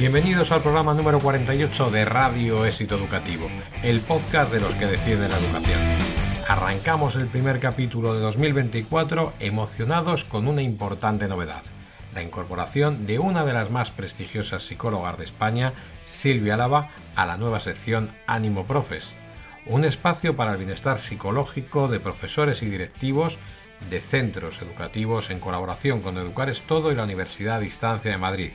Bienvenidos al programa número 48 de Radio Éxito Educativo, el podcast de los que defienden la educación. Arrancamos el primer capítulo de 2024 emocionados con una importante novedad, la incorporación de una de las más prestigiosas psicólogas de España, Silvia Álava, a la nueva sección Ánimo Profes, un espacio para el bienestar psicológico de profesores y directivos de centros educativos en colaboración con Educares Todo y la Universidad a Distancia de Madrid.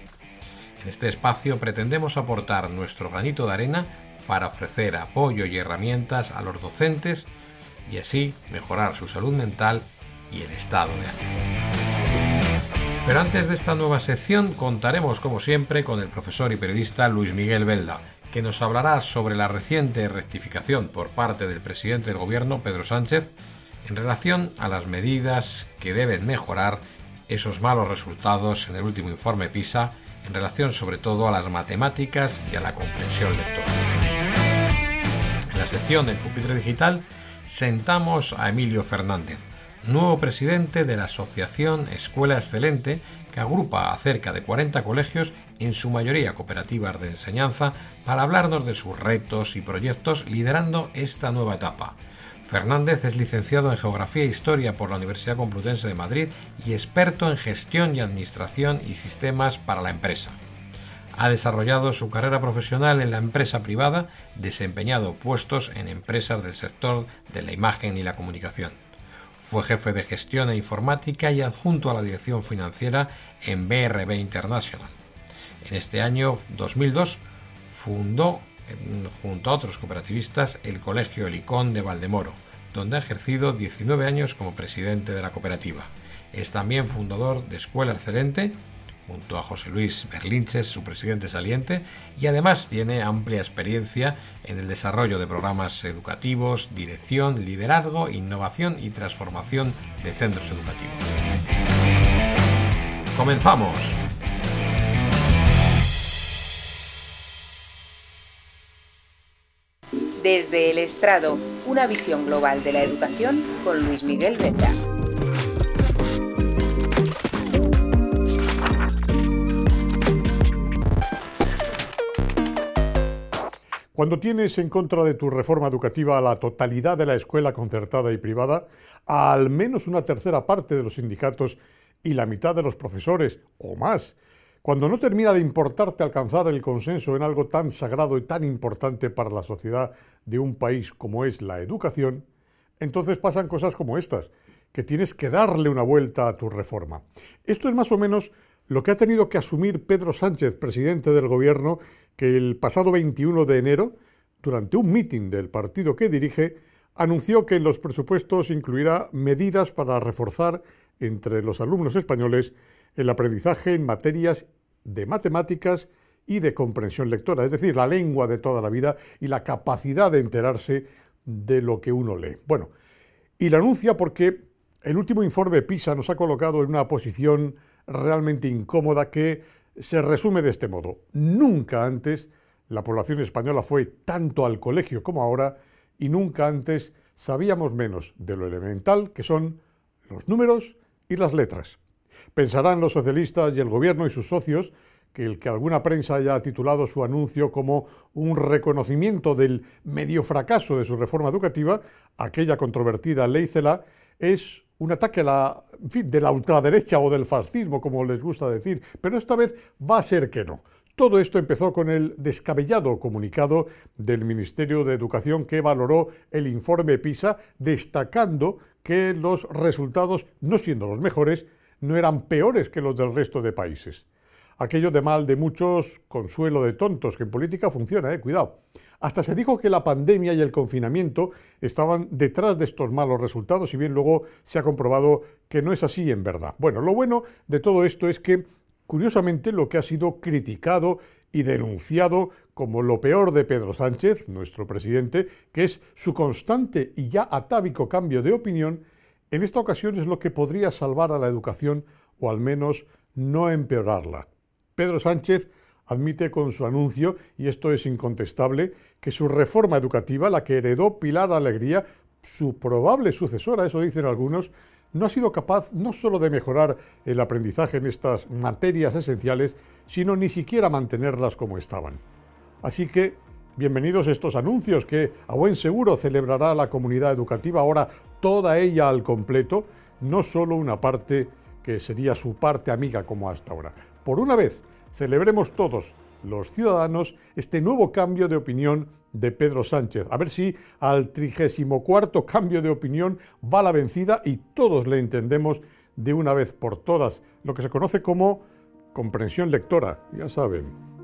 En este espacio pretendemos aportar nuestro granito de arena para ofrecer apoyo y herramientas a los docentes y así mejorar su salud mental y el estado de ánimo. Pero antes de esta nueva sección contaremos como siempre con el profesor y periodista Luis Miguel Belda, que nos hablará sobre la reciente rectificación por parte del presidente del gobierno, Pedro Sánchez, en relación a las medidas que deben mejorar esos malos resultados en el último informe PISA en relación sobre todo a las matemáticas y a la comprensión lectora. En la sección del pupitre digital sentamos a Emilio Fernández, nuevo presidente de la Asociación Escuela Excelente, que agrupa a cerca de 40 colegios, en su mayoría cooperativas de enseñanza, para hablarnos de sus retos y proyectos liderando esta nueva etapa. Fernández es licenciado en Geografía e Historia por la Universidad Complutense de Madrid y experto en gestión y administración y sistemas para la empresa. Ha desarrollado su carrera profesional en la empresa privada, desempeñado puestos en empresas del sector de la imagen y la comunicación. Fue jefe de gestión e informática y adjunto a la dirección financiera en BRB International. En este año 2002 fundó junto a otros cooperativistas, el Colegio Helicón de Valdemoro, donde ha ejercido 19 años como presidente de la cooperativa. Es también fundador de Escuela Excelente, junto a José Luis Berlinches, su presidente saliente, y además tiene amplia experiencia en el desarrollo de programas educativos, dirección, liderazgo, innovación y transformación de centros educativos. ¡Comenzamos! Desde el estrado, una visión global de la educación con Luis Miguel Benda. Cuando tienes en contra de tu reforma educativa a la totalidad de la escuela concertada y privada, a al menos una tercera parte de los sindicatos y la mitad de los profesores, o más, cuando no termina de importarte alcanzar el consenso en algo tan sagrado y tan importante para la sociedad de un país como es la educación, entonces pasan cosas como estas, que tienes que darle una vuelta a tu reforma. Esto es más o menos lo que ha tenido que asumir Pedro Sánchez, presidente del gobierno, que el pasado 21 de enero, durante un mitin del partido que dirige, anunció que en los presupuestos incluirá medidas para reforzar entre los alumnos españoles el aprendizaje en materias de matemáticas y de comprensión lectora, es decir, la lengua de toda la vida y la capacidad de enterarse de lo que uno lee. Bueno, y la anuncia porque el último informe PISA nos ha colocado en una posición realmente incómoda que se resume de este modo. Nunca antes la población española fue tanto al colegio como ahora y nunca antes sabíamos menos de lo elemental que son los números y las letras. Pensarán los socialistas y el gobierno y sus socios que el que alguna prensa haya titulado su anuncio como un reconocimiento del medio fracaso de su reforma educativa, aquella controvertida ley CELA, es un ataque a la, de la ultraderecha o del fascismo, como les gusta decir, pero esta vez va a ser que no. Todo esto empezó con el descabellado comunicado del Ministerio de Educación que valoró el informe PISA, destacando que los resultados, no siendo los mejores, no eran peores que los del resto de países. Aquello de mal de muchos, consuelo de tontos, que en política funciona, eh, cuidado. Hasta se dijo que la pandemia y el confinamiento estaban detrás de estos malos resultados, y bien luego se ha comprobado que no es así en verdad. Bueno, lo bueno de todo esto es que, curiosamente, lo que ha sido criticado y denunciado como lo peor de Pedro Sánchez, nuestro presidente, que es su constante y ya atávico cambio de opinión, en esta ocasión es lo que podría salvar a la educación o al menos no empeorarla. Pedro Sánchez admite con su anuncio, y esto es incontestable, que su reforma educativa, la que heredó Pilar Alegría, su probable sucesora, eso dicen algunos, no ha sido capaz no solo de mejorar el aprendizaje en estas materias esenciales, sino ni siquiera mantenerlas como estaban. Así que, bienvenidos estos anuncios que a buen seguro celebrará la comunidad educativa, ahora toda ella al completo, no solo una parte que sería su parte amiga como hasta ahora. Por una vez, celebremos todos, los ciudadanos, este nuevo cambio de opinión de Pedro Sánchez. A ver si al trigésimo cuarto cambio de opinión va la vencida y todos le entendemos de una vez por todas, lo que se conoce como comprensión lectora, ya saben.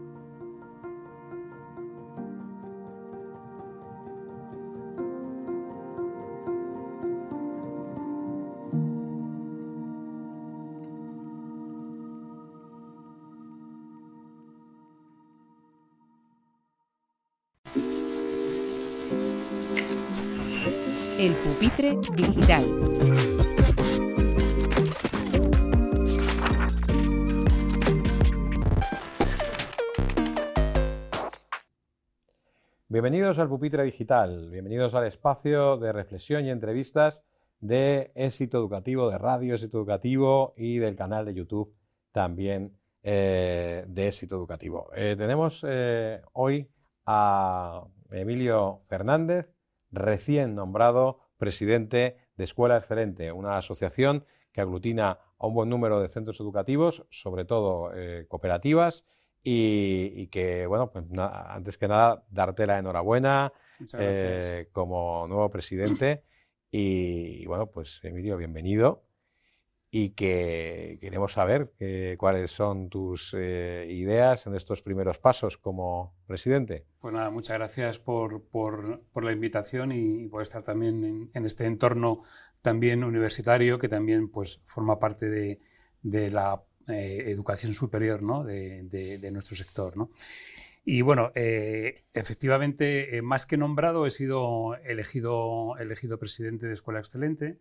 Digital. Bienvenidos al Pupitre Digital, bienvenidos al espacio de reflexión y entrevistas de éxito educativo, de radio éxito educativo y del canal de YouTube también eh, de éxito educativo. Eh, tenemos eh, hoy a Emilio Fernández, recién nombrado presidente de Escuela Excelente, una asociación que aglutina a un buen número de centros educativos, sobre todo eh, cooperativas, y, que, bueno, pues antes que nada, darte la enhorabuena eh, como nuevo presidente. y, bueno, pues Emilio, bienvenido y que queremos saber cuáles son tus eh, ideas en estos primeros pasos como presidente. Pues nada, muchas gracias por, por, por la invitación y por estar también en, este entorno también universitario que también pues, forma parte de, de la eh, educación superior ¿no? de, de, nuestro sector. ¿no? Y bueno, eh, efectivamente, más que nombrado, he sido elegido, elegido presidente de Escuela Excelente.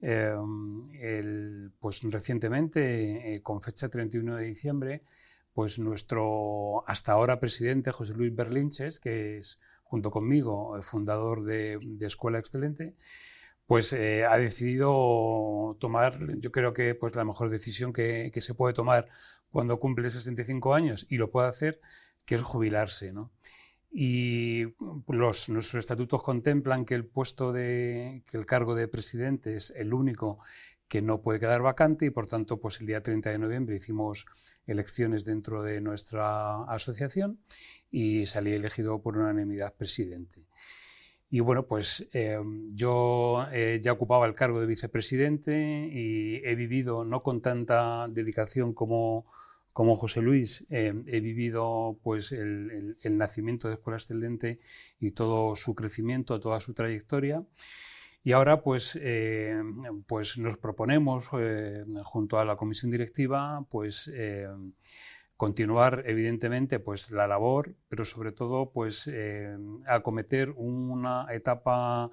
Em, el, pues recientemente, eh, con fecha 31 de diciembre, pues nuestro hasta ahora presidente José Luis Berlinches, que es junto conmigo fundador de, Escuela Excelente, pues eh, ha decidido tomar, yo creo que pues la mejor decisión que, que, se puede tomar cuando cumple 65 años y lo puede hacer, que es jubilarse, ¿no? Y nuestros estatutos contemplan que el puesto de, que el cargo de presidente es el único que no puede quedar vacante y por tanto pues el día 30 de noviembre hicimos elecciones dentro de nuestra asociación y salí elegido por unanimidad presidente. Y bueno, pues eh, yo eh, ya ocupaba el cargo de vicepresidente y he vivido no con tanta dedicación como como José Luis eh, he vivido pues, el, nacimiento de Escuela Excelente y todo su crecimiento, toda su trayectoria. Y ahora pues, eh, pues nos proponemos, eh, junto a la comisión directiva, pues, continuar evidentemente pues, la labor, pero sobre todo pues, acometer una etapa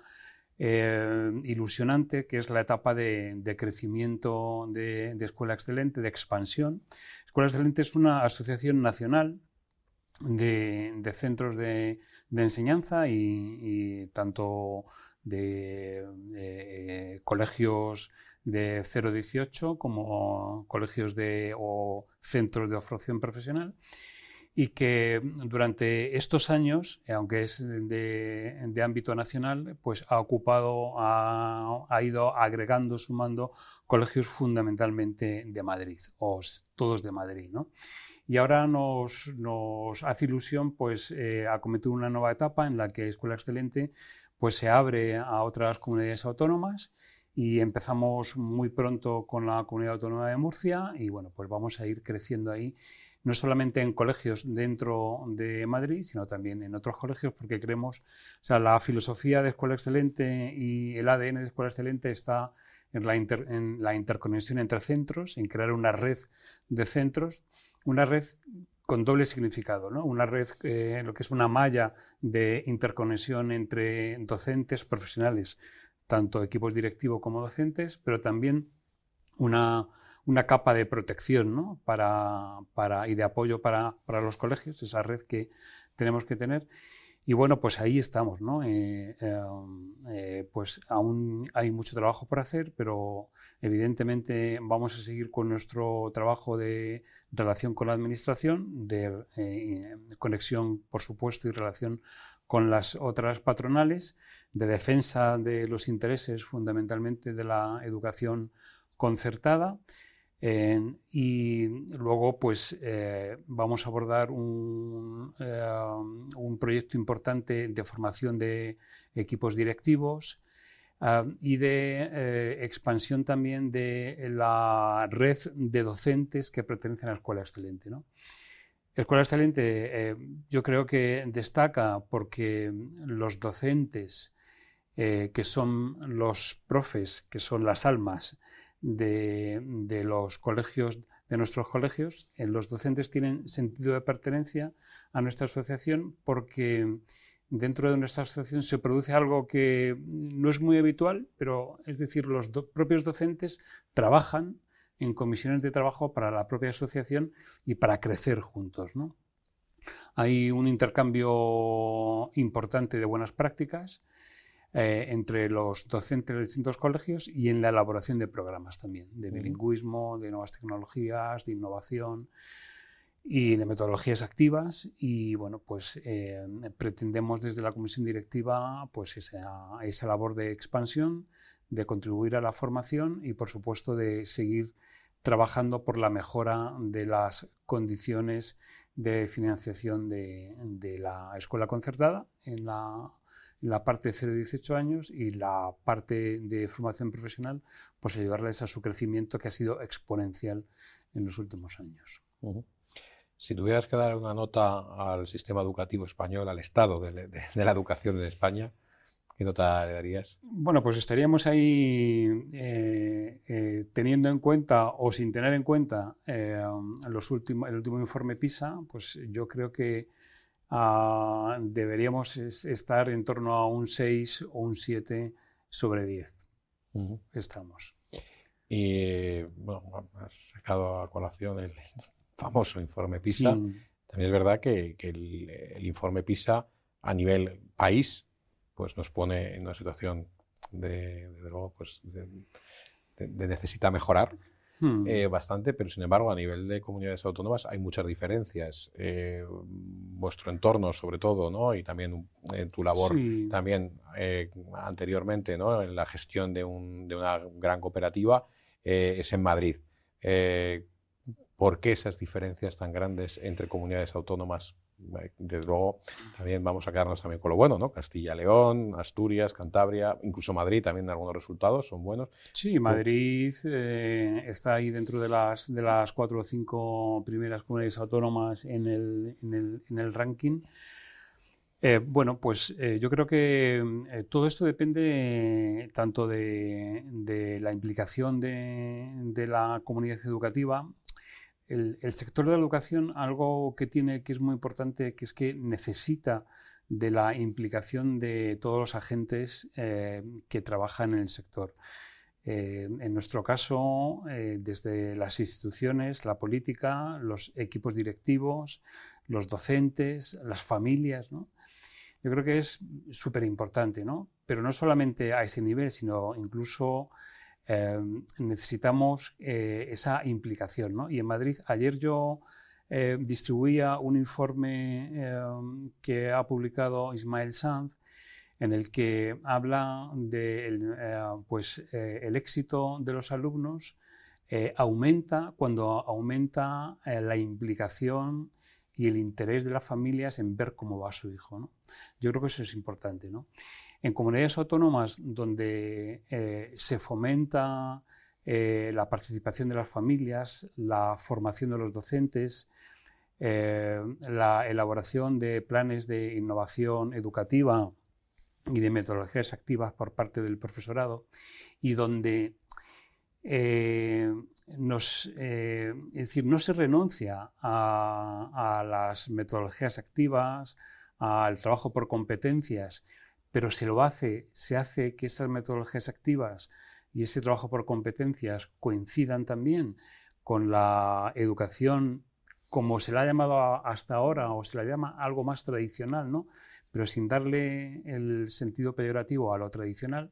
ilusionante, que es la etapa de, crecimiento de, Escuela Excelente, de expansión, Escuela Excelente es una asociación nacional de, centros de, enseñanza y, tanto de, eh, colegios de 0-18 como colegios de, o centros de formación profesional. Y que durante estos años, aunque es de, ámbito nacional, pues ha ocupado, ha, ha, ido agregando, sumando colegios fundamentalmente de Madrid, o todos de Madrid. ¿no? Y ahora nos, nos, hace ilusión pues, eh, acometer una nueva etapa en la que Escuela Excelente pues, se abre a otras comunidades autónomas y empezamos muy pronto con la Comunidad Autónoma de Murcia y bueno, pues vamos a ir creciendo ahí no solamente en colegios dentro de Madrid, sino también en otros colegios, porque creemos, o sea, la filosofía de Escuela Excelente y el ADN de Escuela Excelente está en la, interconexión entre centros, en crear una red de centros, una red con doble significado, ¿no? una red, eh, lo que es una malla de interconexión entre docentes, profesionales, tanto equipos directivos como docentes, pero también una, una capa de protección ¿no? para, para, y de apoyo para, para, los colegios, esa red que tenemos que tener. Y bueno, pues ahí estamos, ¿no? Eh, em, eh, pues aún hay mucho trabajo por hacer, pero evidentemente vamos a seguir con nuestro trabajo de relación con la administración, de eh, conexión, por supuesto, y relación con las otras patronales, de defensa de los intereses fundamentalmente de la educación concertada y luego, pues, vamos a abordar un, un, proyecto importante de formación de equipos directivos ah, y de eh, expansión también de la red de docentes que pertenecen a la Escuela Excelente. ¿no? Escuela Excelente yo creo que destaca porque los docentes, que son los profes, que son las almas, de, los colegios, de nuestros colegios, en los docentes tienen sentido de pertenencia a nuestra asociación porque dentro de nuestra asociación se produce algo que no es muy habitual, pero es decir, los propios docentes trabajan en comisiones de trabajo para la propia asociación y para crecer juntos. Hay un intercambio importante de buenas prácticas eh, entre los docentes de distintos colegios y en la elaboración de programas también, de bilingüismo, de nuevas tecnologías, de innovación y de metodologías activas. Y bueno pues eh, pretendemos desde la comisión directiva pues esa, esa labor de expansión de contribuir a la formación y por supuesto de seguir trabajando por la mejora de las condiciones de financiación de, de la escuela concertada en la la parte de 0 18 años y la parte de formación profesional, pues ayudarles a su crecimiento que ha sido exponencial en los últimos años. Si tuvieras que dar una nota al sistema educativo español, al estado de, la educación en España, ¿qué nota le darías? Bueno, pues estaríamos ahí eh, eh, teniendo en cuenta o sin tener en cuenta eh, los últimos, el último informe PISA, pues yo creo que Ah, deberíamos estar en torno a un 6 o un 7 sobre 10. Estamos. Y bueno, has sacado a colación el famoso informe PISA. También es verdad que, el, informe PISA a nivel país pues nos pone en una situación de, pues de, de necesita mejorar. Hmm. Eh, bastante, pero sin embargo a nivel de comunidades autónomas hay muchas diferencias. Eh, vuestro entorno sobre todo, ¿no? Y también en tu labor también eh, anteriormente, ¿no? En la gestión de, un, de una gran cooperativa es en Madrid. ¿Por qué esas diferencias tan grandes entre comunidades autónomas desde luego también vamos a quedarnos también con lo bueno, ¿no? Castilla, León, Asturias, Cantabria, incluso Madrid también algunos resultados son buenos. Sí, Madrid eh, está ahí dentro de las, de las cuatro o cinco primeras comunidades autónomas en el, en el, en el ranking. Eh, bueno, pues eh, yo creo que todo esto depende tanto de, de la implicación de, de, la comunidad educativa el, sector de la educación, algo que tiene que es muy importante, que es que necesita de la implicación de todos los agentes eh, que trabajan en el sector. Eh, en nuestro caso, eh, desde las instituciones, la política, los equipos directivos, los docentes, las familias, Yo creo que es súper importante, ¿no? Pero no solamente a ese nivel, sino incluso Em, necesitamos eh, esa implicación. ¿no? Y en Madrid, ayer yo eh, distribuía un informe em, que ha publicado Ismael Sanz, en el que habla de eh, pues, el éxito de los alumnos aumenta cuando aumenta la implicación y el interés de las familias en ver cómo va su hijo. ¿no? Yo creo que eso es importante. ¿no? En comunidades autónomas donde eh, se fomenta eh, la participación de las familias, la formación de los docentes, la elaboración de planes de innovación educativa y de metodologías activas por parte del profesorado y donde eh, eh, no se renuncia a, las metodologías activas, al trabajo por competencias, pero se lo hace, se hace que esas metodologías activas y ese trabajo por competencias coincidan también con la educación como se la ha llamado hasta ahora o se la llama algo más tradicional, ¿no? pero sin darle el sentido peyorativo a lo tradicional,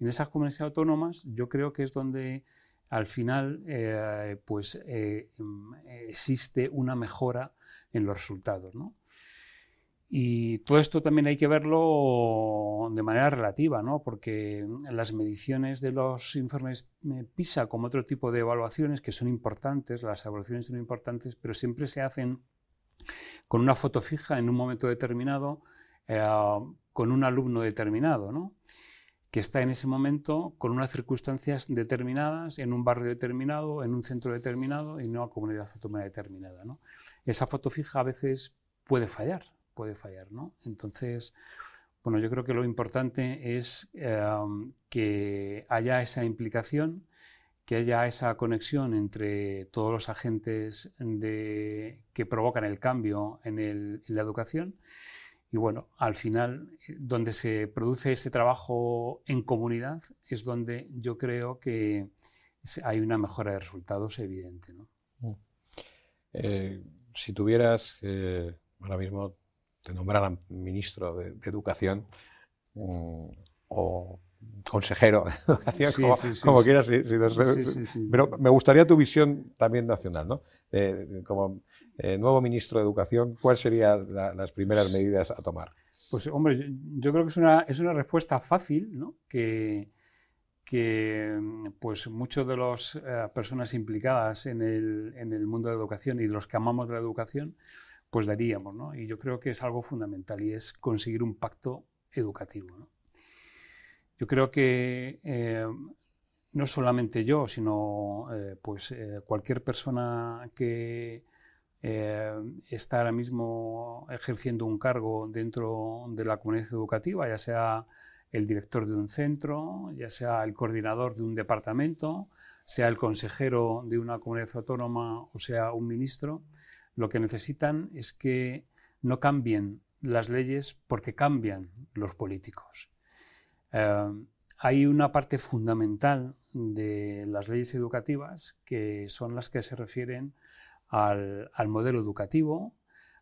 en esas comunidades autónomas yo creo que es donde al final eh, pues, eh, mm, existe una mejora en los resultados. ¿no? Y todo esto también hay que verlo de manera relativa, ¿no? porque las mediciones de los informes eh, PISA, como otro tipo de evaluaciones que son importantes, las evaluaciones son importantes, pero siempre se hacen con una foto fija en un momento determinado, con un alumno determinado. ¿no? que está en ese momento con unas circunstancias determinadas, en un barrio determinado, en un centro determinado y no a comunidad autónoma determinada. ¿no? Esa foto fija a veces puede fallar, puede fallar. ¿no? Entonces, bueno, yo creo que lo importante es em, que haya esa implicación, que haya esa conexión entre todos los agentes que provocan el cambio en la educación y bueno, al final, donde se produce ese trabajo en comunidad es donde yo creo que hay una mejora de resultados evidente. ¿no? Mm. Eh, si tuvieras, eh, ahora mismo te nombraran ministro de, Educación mm, o consejero de educación, como, quieras, pero me gustaría tu visión también nacional, ¿no? como eh, nuevo ministro de Educación, ¿cuáles serían las primeras medidas a tomar? Pues hombre, yo, creo que es una, es una respuesta fácil, ¿no? que, que pues muchas de las eh, personas implicadas en el, en el, mundo de la educación y de los que amamos la educación, pues daríamos. ¿no? Y yo creo que es algo fundamental y es conseguir un pacto educativo. ¿no? Yo creo que eh, no solamente yo, sino pues, cualquier persona que eh, está ahora mismo ejerciendo un cargo dentro de la comunidad educativa, ya sea el director de un centro, ya sea el coordinador de un departamento, sea el consejero de una comunidad autónoma o sea un ministro, lo que necesitan es que no cambien las leyes porque cambian los políticos. Eh, hay una parte fundamental de las leyes educativas que son las que se refieren al, modelo educativo,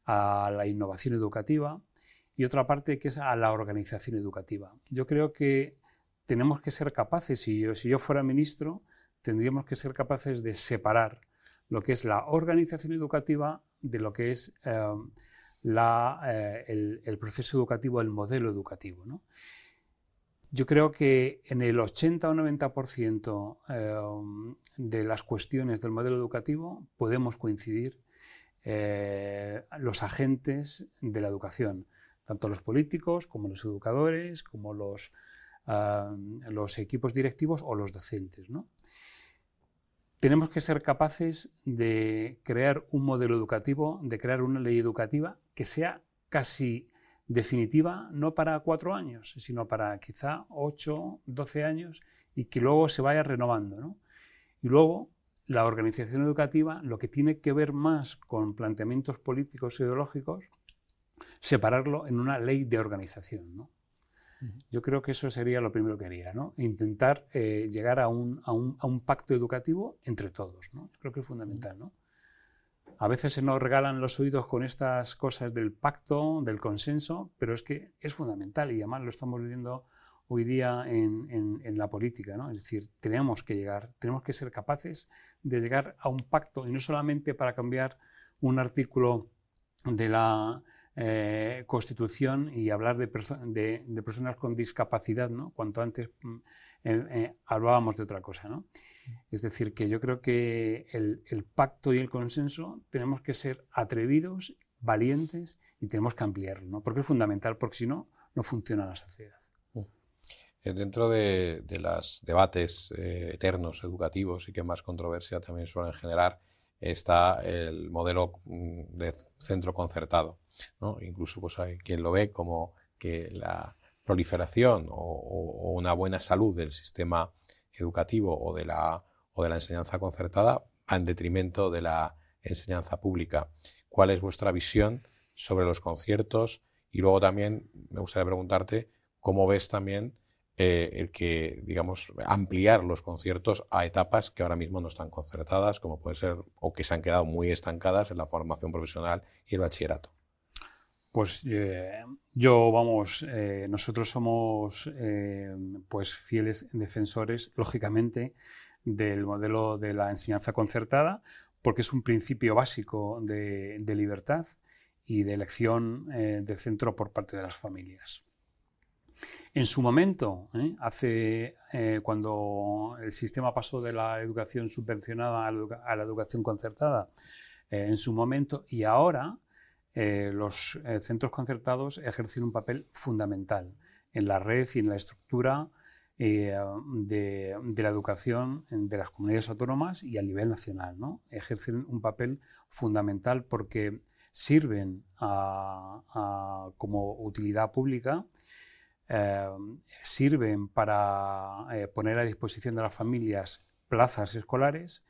a la innovación educativa y otra parte que es a la organización educativa. Yo creo que tenemos que ser capaces, si yo, si yo fuera ministro, tendríamos que ser capaces de separar lo que es la organización educativa de lo que es eh, eh, el, proceso educativo, el modelo educativo. Yo creo que en el 80 o 90% eh, de las cuestiones del modelo educativo podemos coincidir los agentes de la educación, tanto los políticos como los educadores, como los, los equipos directivos o los docentes. Tenemos que ser capaces de crear un modelo educativo, de crear una ley educativa que sea casi definitiva no para cuatro años, sino para quizá ocho, doce años y que luego se vaya renovando. Y luego la organización educativa, lo que tiene que ver más con planteamientos políticos e ideológicos, separarlo en una ley de organización. Yo creo que eso sería lo primero que haría, ¿no? intentar eh, llegar a un, a, un, pacto educativo entre todos. ¿no? Creo que es fundamental. ¿no? A veces se nos regalan los oídos con estas cosas del pacto, del consenso, pero es que es fundamental y además lo estamos viviendo hoy día en, la política. ¿no? Es decir, tenemos que llegar, tenemos que ser capaces de llegar a un pacto y no solamente para cambiar un artículo de la eh, Constitución y hablar de, personas con discapacidad, ¿no? cuanto antes mm, eh, eh, hablábamos de otra cosa. ¿no? Es decir, que yo creo que el, pacto y el consenso tenemos que ser atrevidos, valientes y tenemos que ampliarlo, ¿no? porque es fundamental, porque si no, no funciona la sociedad. Mm. Eh, dentro de, los debates eh, eternos educativos y que más controversia también suelen generar, está el modelo mm, de centro concertado. ¿no? Incluso pues, hay quien lo ve como que la proliferación o, una buena salud del sistema educativo o de la, o de la enseñanza concertada va en detrimento de la enseñanza pública. ¿Cuál es vuestra visión sobre los conciertos? Y luego también me gustaría preguntarte cómo ves también eh, el que, digamos, ampliar los conciertos a etapas que ahora mismo no están concertadas, como puede ser, o que se han quedado muy estancadas en la formación profesional y el bachillerato. Pues eh, yo, vamos, eh, nosotros somos pues fieles defensores, lógicamente, del modelo de la enseñanza concertada, porque es un principio básico de, libertad y de elección de centro por parte de las familias. En su momento, ¿eh? hace eh, cuando el sistema pasó de la educación subvencionada a la, educación concertada, eh, en su momento y ahora los centros concertados ejercen un papel fundamental en la red y en la estructura de, la educación de las comunidades autónomas y a nivel nacional. ¿no? Ejercen un papel fundamental porque sirven como utilidad pública Em, sirven para eh, poner a disposición de las familias plazas escolares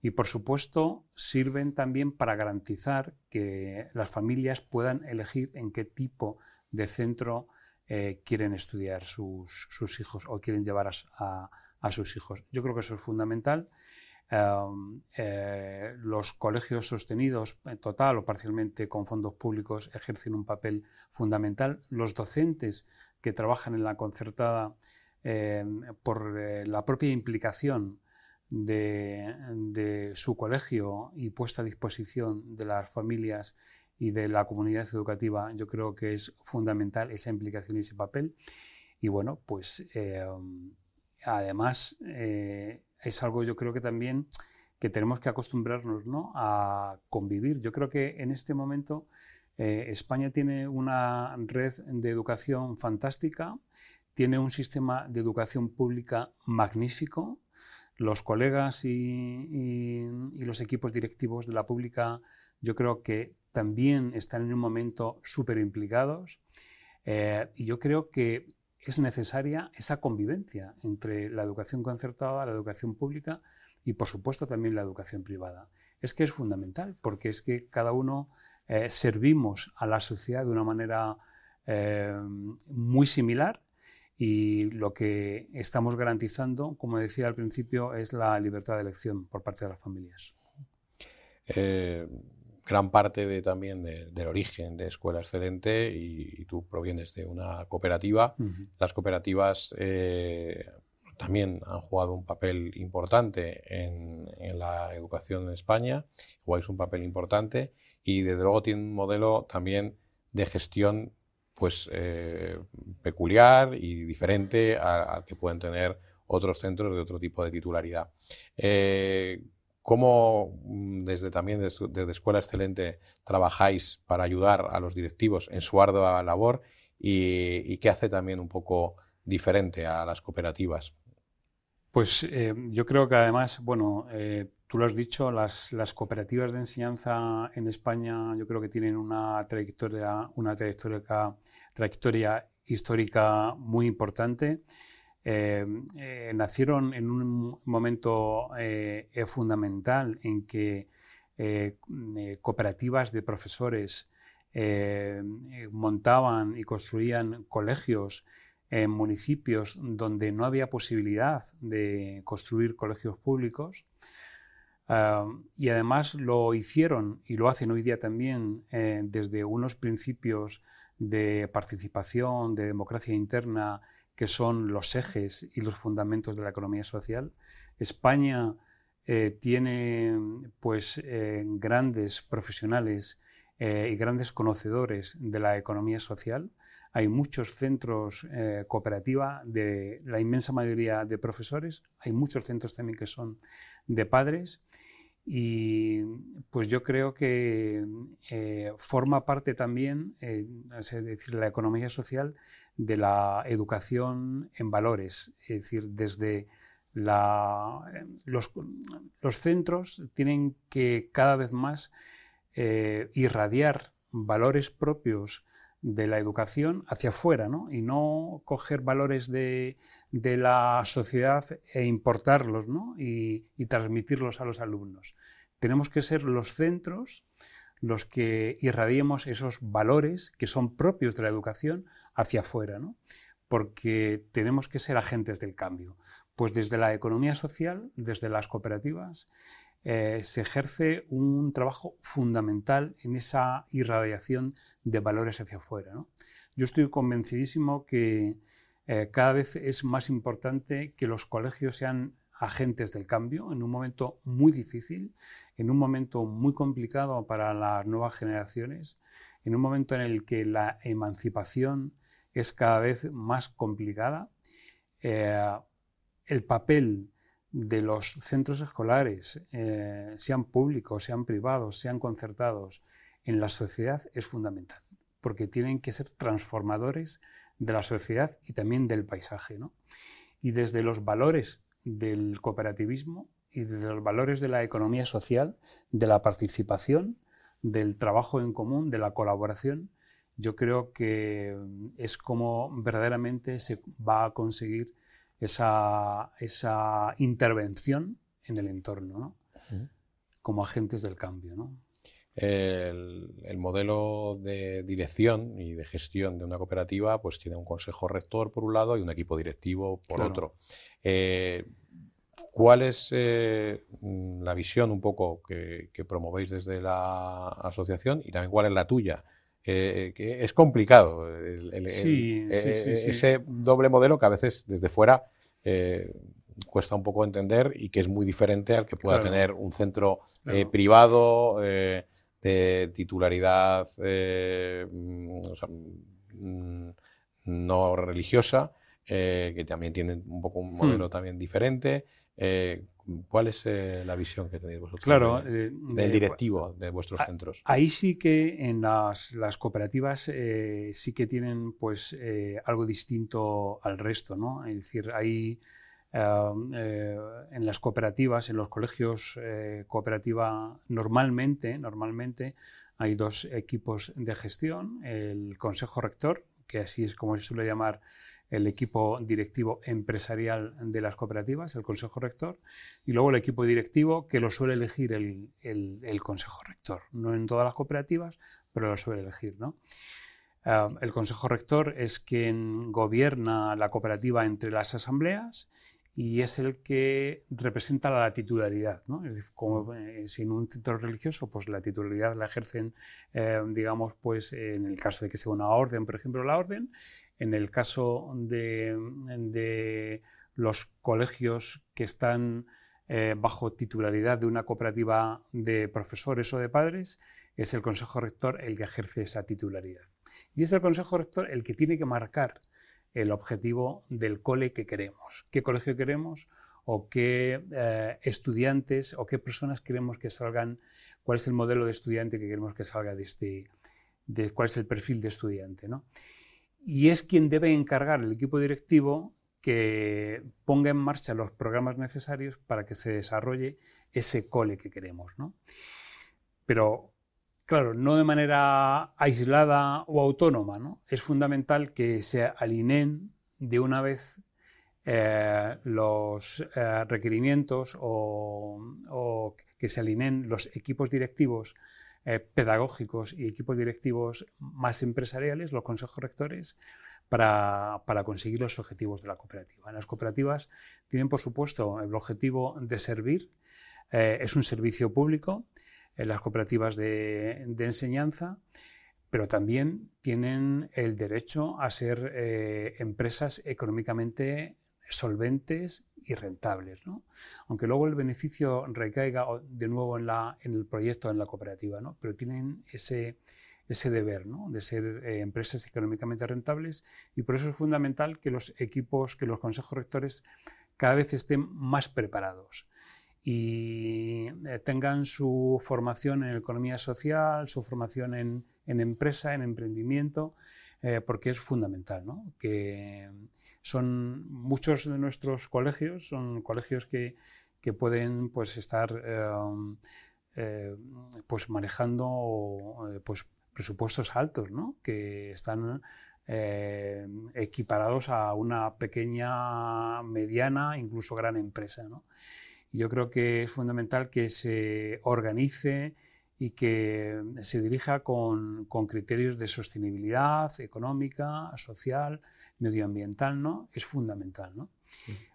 y, por supuesto, sirven también para garantizar que las familias puedan elegir en qué tipo de centro eh, quieren estudiar sus, hijos o quieren llevar a, sus hijos. Yo creo que eso es fundamental. Eh, los colegios sostenidos, total o parcialmente con fondos públicos, ejercen un papel fundamental. Los docentes que trabajan en la concertada eh, por eh, la propia implicación de, su colegio y puesta a disposición de las familias y de la comunidad educativa, yo creo que es fundamental esa implicación y ese papel. Y bueno, pues eh, además es algo yo creo que también que tenemos que acostumbrarnos ¿no? a convivir. Yo creo que en este momento eh, España tiene una red de educación fantástica, tiene un sistema de educación pública magnífico. Los colegas y, los equipos directivos de la pública yo creo que también están en un momento súper implicados eh, y yo creo que es necesaria esa convivencia entre la educación concertada, la educación pública y por supuesto también la educación privada. Es que es fundamental porque es que cada uno eh, servimos a la sociedad de una manera eh, muy similar y lo que estamos garantizando, como decía al principio, es la libertad de elección por parte de las familias. Eh, gran parte de, también del origen de Escuela Excelente y, tú provienes de una cooperativa. Las cooperativas también han jugado un papel importante en, en, la educación en España, jugáis un papel importante y desde luego tiene un modelo también de gestión pues eh, peculiar y diferente al que pueden tener otros centros de otro tipo de titularidad. Eh, ¿Cómo mm, desde también desde, Escuela Excelente trabajáis para ayudar a los directivos en su ardua labor y, qué hace también un poco diferente a las cooperativas? Pues eh, yo creo que además, bueno, Tú lo has dicho, las, cooperativas de enseñanza en España yo creo que tienen una trayectoria, una trayectoria, histórica muy importante. Eh, eh, nacieron en un momento eh, fundamental en que cooperativas de profesores montaban y construían colegios en municipios donde no había posibilidad de construir colegios públicos y además lo hicieron y lo hacen hoy día también eh, desde unos principios de participación, de democracia interna, que son los ejes y los fundamentos de la economía social. España eh, tiene pues eh, grandes profesionales y grandes conocedores de la economía social. Hay muchos centros cooperativa de la inmensa mayoría de profesores, hay muchos centros también que son de padres y pues yo creo que eh, forma parte también, eh, es decir, la economía social de la educación en valores, es decir, desde La, eh, los, centros tienen que cada vez más eh, irradiar valores propios de la educación hacia afuera ¿no? y no coger valores de, de la sociedad e importarlos ¿no? y, y, transmitirlos a los alumnos. Tenemos que ser los centros los que irradiemos esos valores que son propios de la educación hacia afuera, ¿no? porque tenemos que ser agentes del cambio. Pues desde la economía social, desde las cooperativas, eh, se ejerce un trabajo fundamental en esa irradiación de valores hacia afuera. Yo estoy convencidísimo que eh, cada vez es más importante que los colegios sean agentes del cambio en un momento muy difícil, en un momento muy complicado para las nuevas generaciones, en un momento en el que la emancipación es cada vez más complicada. Eh, el papel de los centros escolares, eh, sean públicos, sean privados, sean concertados, en la sociedad es fundamental, porque tienen que ser transformadores de la sociedad y también del paisaje. Y desde los valores del cooperativismo y desde los valores de la economía social, de la participación, del trabajo en común, de la colaboración, yo creo que es como verdaderamente se va a conseguir esa, esa intervención en el entorno, ¿no? como agentes del cambio. ¿no? El, el, modelo de dirección y de gestión de una cooperativa pues tiene un consejo rector por un lado y un equipo directivo por claro. otro. Eh, ¿Cuál es eh, la visión un poco que, que, promovéis desde la asociación y también cuál es la tuya? Eh, que es complicado el, el, sí, el, sí, sí, ese doble modelo que a veces desde fuera eh, cuesta un poco entender y que es muy diferente al que pueda claro. tener un centro claro. eh, privado eh, de titularidad mm, o sea, mm, no religiosa, eh, que también tiene un poco un modelo hmm. también diferente. Eh, ¿Cuál es eh, la visión que tenéis vosotros claro, de, del directivo de vuestros a, centros? Ahí sí que en las, las cooperativas sí que tienen pues algo distinto al resto, ¿no? Es decir, hay en las cooperativas, en los colegios cooperativa, normalmente, normalmente hay dos equipos de gestión, el consejo rector, que así es como se suele llamar el equipo directivo empresarial de las cooperativas, el Consejo Rector, y luego el equipo directivo que lo suele elegir el, Consejo Rector. No en todas las cooperativas, pero lo suele elegir. ¿no? Uh, el Consejo Rector es quien gobierna la cooperativa entre las asambleas y es el que representa la titularidad. ¿no? Es decir, como eh, si en un centro religioso, pues la titularidad la ejercen, eh, digamos, pues en el caso de que sea una orden, por ejemplo, la orden, en el caso de, de los colegios que están eh, bajo titularidad de una cooperativa de profesores o de padres, es el Consejo Rector el que ejerce esa titularidad. Y es el Consejo Rector el que tiene que marcar el objetivo del cole que queremos. ¿Qué colegio queremos? ¿O qué eh, estudiantes o qué personas queremos que salgan? ¿Cuál es el modelo de estudiante que queremos que salga de este? De, ¿Cuál es el perfil de estudiante? ¿no? Y es quien debe encargar el equipo directivo que ponga en marcha los programas necesarios para que se desarrolle ese cole que queremos. ¿no? Pero, claro, no de manera aislada o autónoma. ¿no? Es fundamental que se alineen de una vez eh, los eh, requerimientos o, o, que se alineen los equipos directivos eh, pedagógicos y equipos directivos más empresariales, los consejos rectores, para, para, conseguir los objetivos de la cooperativa. Las cooperativas tienen, por supuesto, el objetivo de servir, eh, es un servicio público, en las cooperativas de, enseñanza, pero también tienen el derecho a ser eh, empresas económicamente solventes y rentables. ¿no? Aunque luego el beneficio recaiga de nuevo en, la, en el proyecto, en la cooperativa, ¿no? pero tienen ese, ese deber ¿no? de ser eh, empresas económicamente rentables y por eso es fundamental que los equipos, que los consejos rectores cada vez estén más preparados y eh, tengan su formación en economía social, su formación en, en empresa, en emprendimiento, eh, porque es fundamental ¿no? que son muchos de nuestros colegios, son colegios que, que pueden pues, estar eh, eh, pues, manejando eh, pues, presupuestos altos, ¿no? que están equiparados a una pequeña, mediana, incluso gran empresa. ¿no? Yo creo que es fundamental que se organice y que se dirija con, con criterios de sostenibilidad económica, social, medioambiental, ¿no? Es fundamental, ¿no?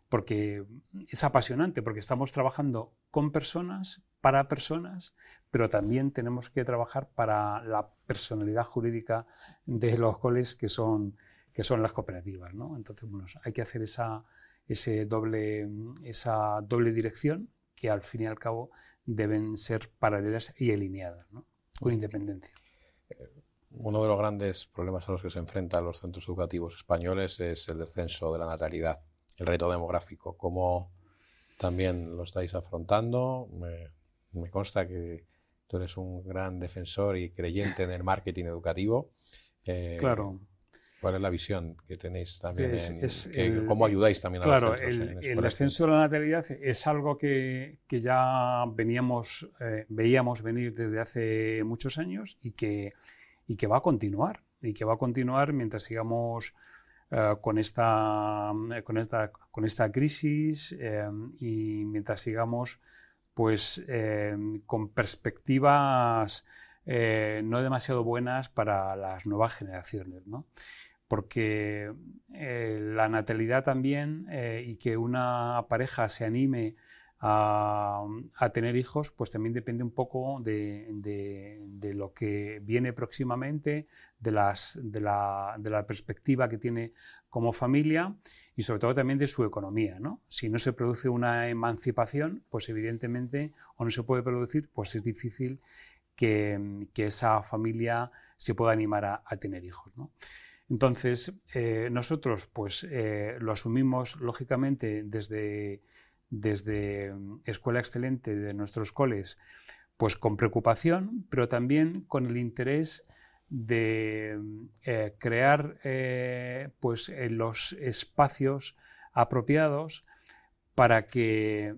Porque es apasionante, porque estamos trabajando con personas, para personas, pero también tenemos que trabajar para la personalidad jurídica de los coles que son, que son las cooperativas, ¿no? Entonces, bueno, hay que hacer esa, ese doble, esa doble dirección que al fin y al cabo deben ser paralelas y alineadas, ¿no? con independencia. Uno de los grandes problemas a los que se enfrentan los centros educativos españoles es el descenso de la natalidad, el reto demográfico. ¿Cómo también lo estáis afrontando? Me, me consta que tú eres un gran defensor y creyente en el marketing educativo. Eh, claro. ¿Cuál es la visión que tenéis también? en, ¿Cómo ayudáis también a los centros? El, el descenso de la natalidad es algo que, que ya veníamos, eh, veíamos venir desde hace muchos años y que, y que va a continuar. Y que va a continuar mientras sigamos eh, con, esta, con, esta, con esta crisis eh, y mientras sigamos pues, con perspectivas no demasiado buenas para las nuevas generaciones. ¿no? porque eh, la natalidad también eh, y que una pareja se anime a, tener hijos, pues también depende un poco de, lo que viene próximamente, de, las, de, la, de, la, perspectiva que tiene como familia y sobre todo también de su economía. ¿no? Si no se produce una emancipación, pues evidentemente, o no se puede producir, pues es difícil que, esa familia se pueda animar a, a tener hijos. ¿no? Entonces, eh, nosotros pues eh, lo asumimos lógicamente desde, desde mm, Escuela Excelente de nuestros coles, pues con preocupación, pero también con el interés de mm, eh, crear pues los espacios apropiados para que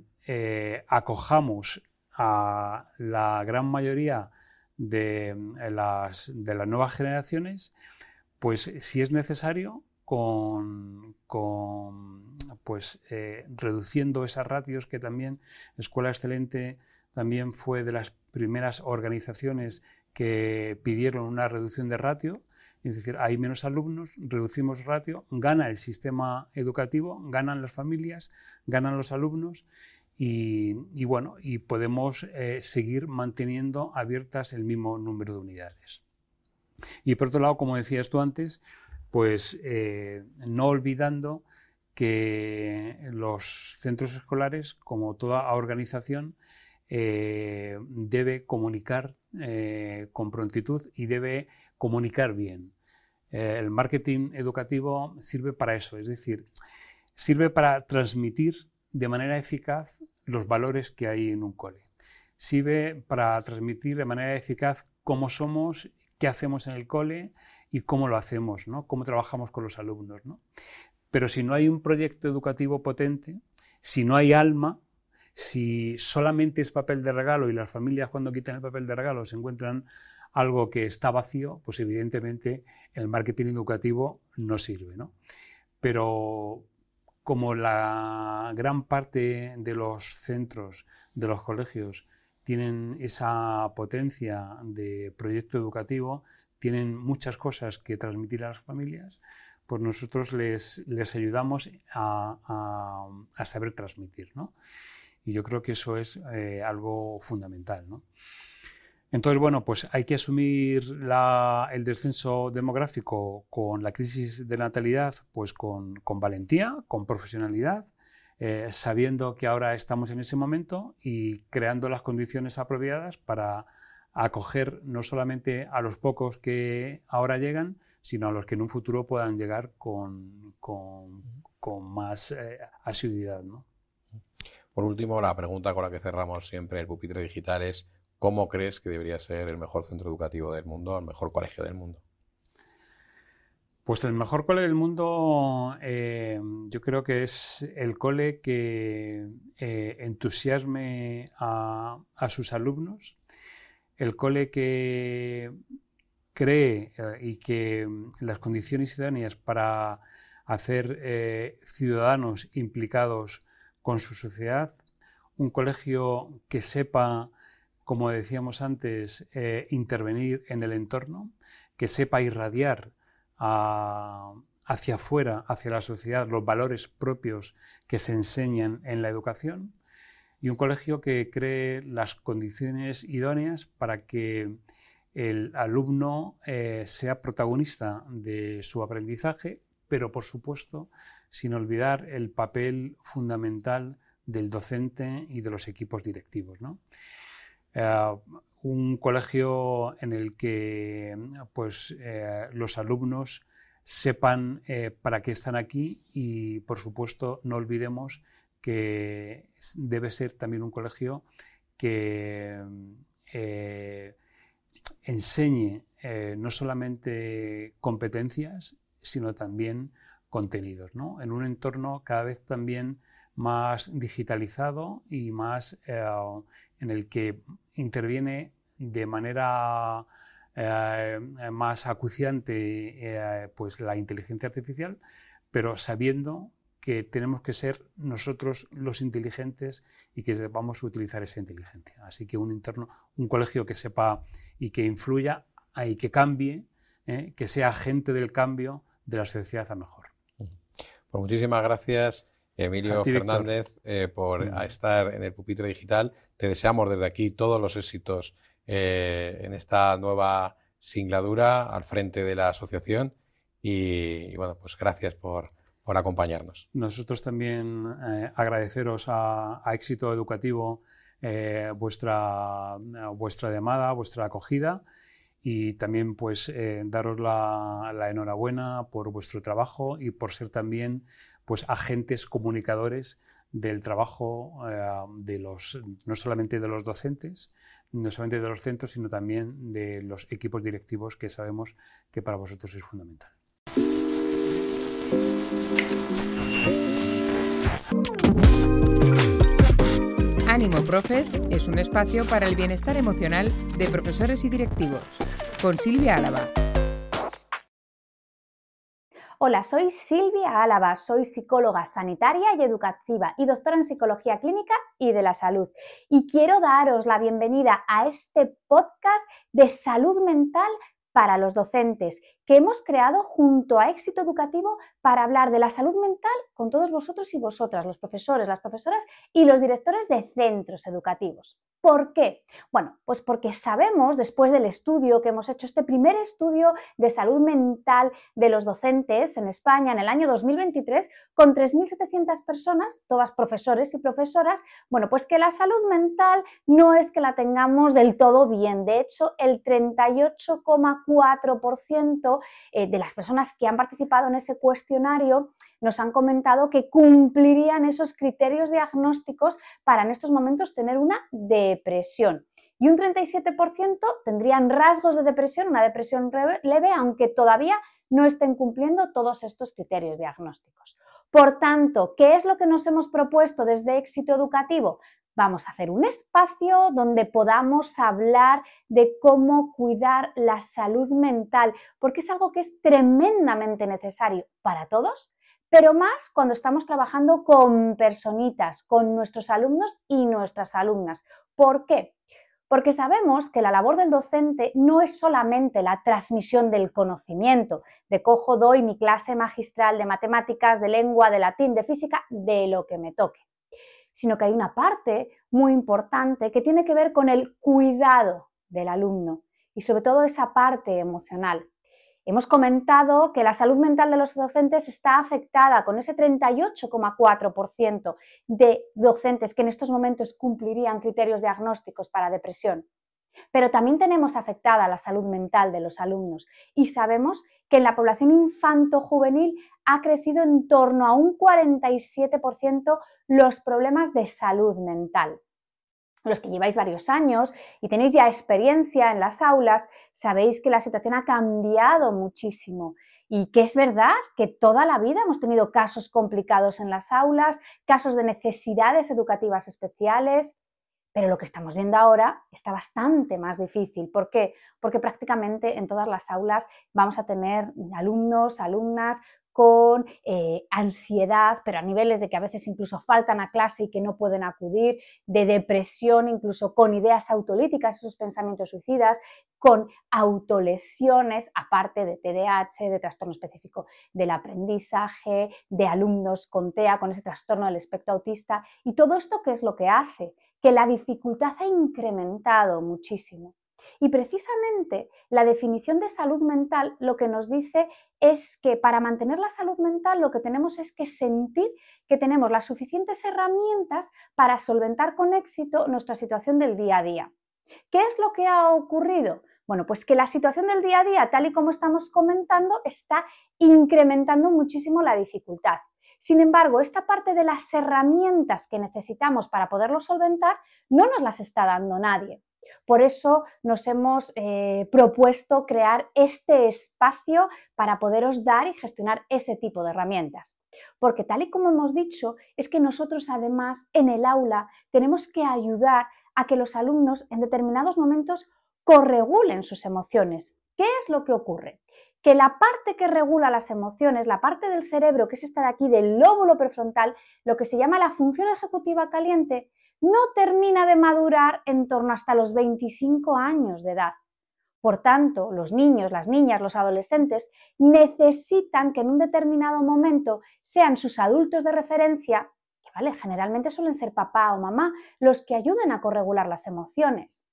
acojamos a la gran mayoría de mm, las, de las nuevas generaciones pues si es necesario, con, pues, eh, reduciendo esas ratios que también Escuela Excelente también fue de las primeras organizaciones que pidieron una reducción de ratio, es decir, hay menos alumnos, reducimos ratio, gana el sistema educativo, ganan las familias, ganan los alumnos y, bueno, y podemos eh, seguir manteniendo abiertas el mismo número de unidades. Y por otro lado, como decías tú antes, pues eh, no olvidando que los centros escolares, como toda organización, eh, debe comunicar eh, con prontitud y debe comunicar bien. el marketing educativo sirve para eso, es decir, sirve para transmitir de manera eficaz los valores que hay en un cole. Sirve para transmitir de manera eficaz cómo somos qué hacemos en el cole y cómo lo hacemos, ¿no? cómo trabajamos con los alumnos. ¿no? Pero si no hay un proyecto educativo potente, si no hay alma, si solamente es papel de regalo y las familias cuando quitan el papel de regalo se encuentran algo que está vacío, pues evidentemente el marketing educativo no sirve. ¿no? Pero como la gran parte de los centros, de los colegios, tienen esa potencia de proyecto educativo, tienen muchas cosas que transmitir a las familias, pues nosotros les, ayudamos a, saber transmitir. ¿no? Y yo creo que eso es eh, algo fundamental. ¿no? Entonces, bueno, pues hay que asumir el descenso demográfico con la crisis de natalidad, pues con valentía, con profesionalidad, eh, sabiendo que ahora estamos en ese momento y creando las condiciones apropiadas para acoger no solamente a los pocos que ahora llegan, sino a los que en un futuro puedan llegar con, más eh, asiduidad. Por último, la pregunta con la que cerramos siempre el pupitre digital es ¿cómo crees que debería ser el mejor centro educativo del mundo, el mejor colegio del mundo? Pues el mejor cole del mundo eh, yo creo que es el cole que eh, entusiasme a, sus alumnos, el cole que cree eh, y que las condiciones idóneas para hacer ciudadanos implicados con su sociedad, un colegio que sepa, como decíamos antes, intervenir en el entorno, que sepa irradiar hacia afuera, hacia la sociedad, los valores propios que se enseñan en la educación y un colegio que cree las condiciones idóneas para que el alumno eh, sea protagonista de su aprendizaje, pero por supuesto sin olvidar el papel fundamental del docente y de los equipos directivos. Eh, un colegio en el que pues, eh, los alumnos sepan eh, para qué están aquí y, por supuesto, no olvidemos que debe ser también un colegio que eh, enseñe no solamente competencias, sino también contenidos, en un entorno cada vez también más digitalizado y más en el que interviene de manera eh, más acuciante eh, pues la inteligencia artificial, pero sabiendo que tenemos que ser nosotros los inteligentes y que sepamos utilizar esa inteligencia. Así que un interno, un colegio que sepa y que influya y que cambie, eh, que sea agente del cambio de la sociedad a mejor. Pues muchísimas gracias. Emilio Fernández, por estar en el pupitre digital. Te deseamos desde aquí todos los éxitos eh, en esta nueva singladura al frente de la asociación y, bueno, pues gracias por, acompañarnos. Nosotros también eh, agradeceros a, Éxito Educativo eh, vuestra, vuestra llamada, vuestra acogida y también pues daros la, la, enhorabuena por vuestro trabajo y por ser también pues agentes comunicadores del trabajo eh, de los, no solamente de los docentes, no solamente de los centros, sino también de los equipos directivos que sabemos que para vosotros es fundamental. Ánimo Profes es un espacio para el bienestar emocional de profesores y directivos, con Silvia Álava. Hola, soy Silvia Álava, soy psicóloga sanitaria y educativa y doctora en psicología clínica y de la salud. Y quiero daros la bienvenida a este podcast de salud mental para los docentes que hemos creado junto a Éxito Educativo para hablar de la salud mental con todos vosotros y vosotras, los profesores, las profesoras y los directores de centros educativos. ¿Por qué? Bueno, pues porque sabemos, después del estudio que hemos hecho, este primer estudio de salud mental de los docentes en España en el año 2023, con 3.700 personas, todas profesores y profesoras, bueno, pues que la salud mental no es que la tengamos del todo bien. De hecho, el 38,4% eh, de las personas que han participado en ese cuestionario nos han comentado que cumplirían esos criterios diagnósticos para en estos momentos tener una depresión. Y un 37% tendrían rasgos de depresión, una depresión leve, aunque todavía no estén cumpliendo todos estos criterios diagnósticos. Por tanto, ¿qué es lo que nos hemos propuesto desde éxito educativo? Vamos a hacer un espacio donde podamos hablar de cómo cuidar la salud mental, porque es algo que es tremendamente necesario para todos, pero más cuando estamos trabajando con personitas, con nuestros alumnos y nuestras alumnas. ¿Por qué? Porque sabemos que la labor del docente no es solamente la transmisión del conocimiento, de cojo, doy mi clase magistral de matemáticas, de lengua, de latín, de física, de lo que me toque, sino que hay una parte muy importante que tiene que ver con el cuidado del alumno y sobre todo esa parte emocional. Hemos comentado que la salud mental de los docentes está afectada con ese 38,4% de docentes que en estos momentos cumplirían criterios diagnósticos para depresión. Pero también tenemos afectada la salud mental de los alumnos y sabemos que en la población infanto-juvenil ha crecido en torno a un 47% los problemas de salud mental los que lleváis varios años y tenéis ya experiencia en las aulas, sabéis que la situación ha cambiado muchísimo y que es verdad que toda la vida hemos tenido casos complicados en las aulas, casos de necesidades educativas especiales, pero lo que estamos viendo ahora está bastante más difícil. ¿Por qué? Porque prácticamente en todas las aulas vamos a tener alumnos, alumnas con eh, ansiedad, pero a niveles de que a veces incluso faltan a clase y que no pueden acudir, de depresión, incluso con ideas autolíticas, esos pensamientos suicidas, con autolesiones, aparte de TDAH, de trastorno específico del aprendizaje, de alumnos con TEA, con ese trastorno del espectro autista. Y todo esto, ¿qué es lo que hace? Que la dificultad ha incrementado muchísimo. Y precisamente la definición de salud mental lo que nos dice es que para mantener la salud mental lo que tenemos es que sentir que tenemos las suficientes herramientas para solventar con éxito nuestra situación del día a día. ¿Qué es lo que ha ocurrido? Bueno, pues que la situación del día a día, tal y como estamos comentando, está incrementando muchísimo la dificultad. Sin embargo, esta parte de las herramientas que necesitamos para poderlo solventar no nos las está dando nadie. Por eso nos hemos eh, propuesto crear este espacio para poderos dar y gestionar ese tipo de herramientas. Porque tal y como hemos dicho, es que nosotros además en el aula tenemos que ayudar a que los alumnos en determinados momentos corregulen sus emociones. ¿Qué es lo que ocurre? Que la parte que regula las emociones, la parte del cerebro, que es esta de aquí, del lóbulo prefrontal, lo que se llama la función ejecutiva caliente, no termina de madurar en torno hasta los 25 años de edad. Por tanto, los niños, las niñas, los adolescentes necesitan que en un determinado momento sean sus adultos de referencia, que vale, generalmente suelen ser papá o mamá, los que ayuden a corregular las emociones.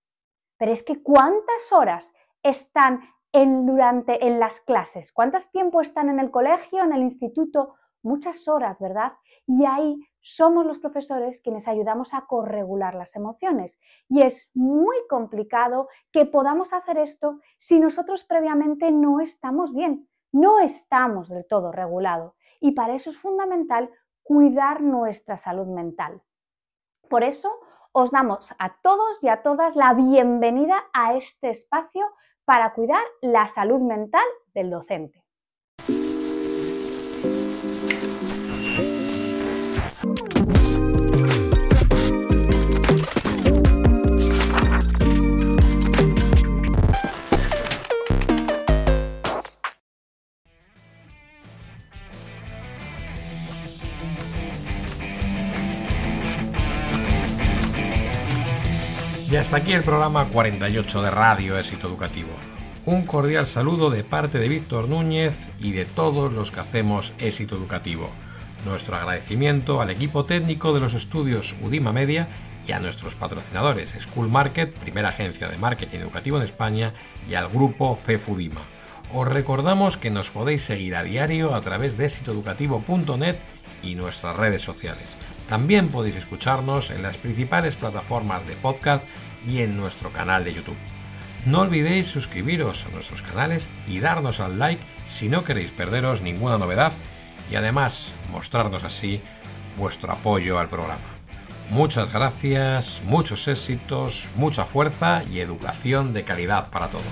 Pero es que ¿cuántas horas están en, durante en las clases? ¿Cuántas tiempo están en el colegio, en el instituto? Muchas horas, ¿verdad? Y ahí somos los profesores quienes ayudamos a corregular las emociones. Y es muy complicado que podamos hacer esto si nosotros previamente no estamos bien, no estamos del todo regulados. Y para eso es fundamental cuidar nuestra salud mental. Por eso os damos a todos y a todas la bienvenida a este espacio para cuidar la salud mental del docente. Hasta aquí el programa 48 de Radio Éxito Educativo. Un cordial saludo de parte de Víctor Núñez y de todos los que hacemos Éxito Educativo. Nuestro agradecimiento al equipo técnico de los estudios Udima Media y a nuestros patrocinadores School Market, primera agencia de marketing educativo en España, y al grupo CEFUDIMA. Os recordamos que nos podéis seguir a diario a través de exitoeducativo.net y nuestras redes sociales. También podéis escucharnos en las principales plataformas de podcast y en nuestro canal de YouTube. No olvidéis suscribiros a nuestros canales y darnos al like si no queréis perderos ninguna novedad y además mostrarnos así vuestro apoyo al programa. Muchas gracias, muchos éxitos, mucha fuerza y educación de calidad para todos.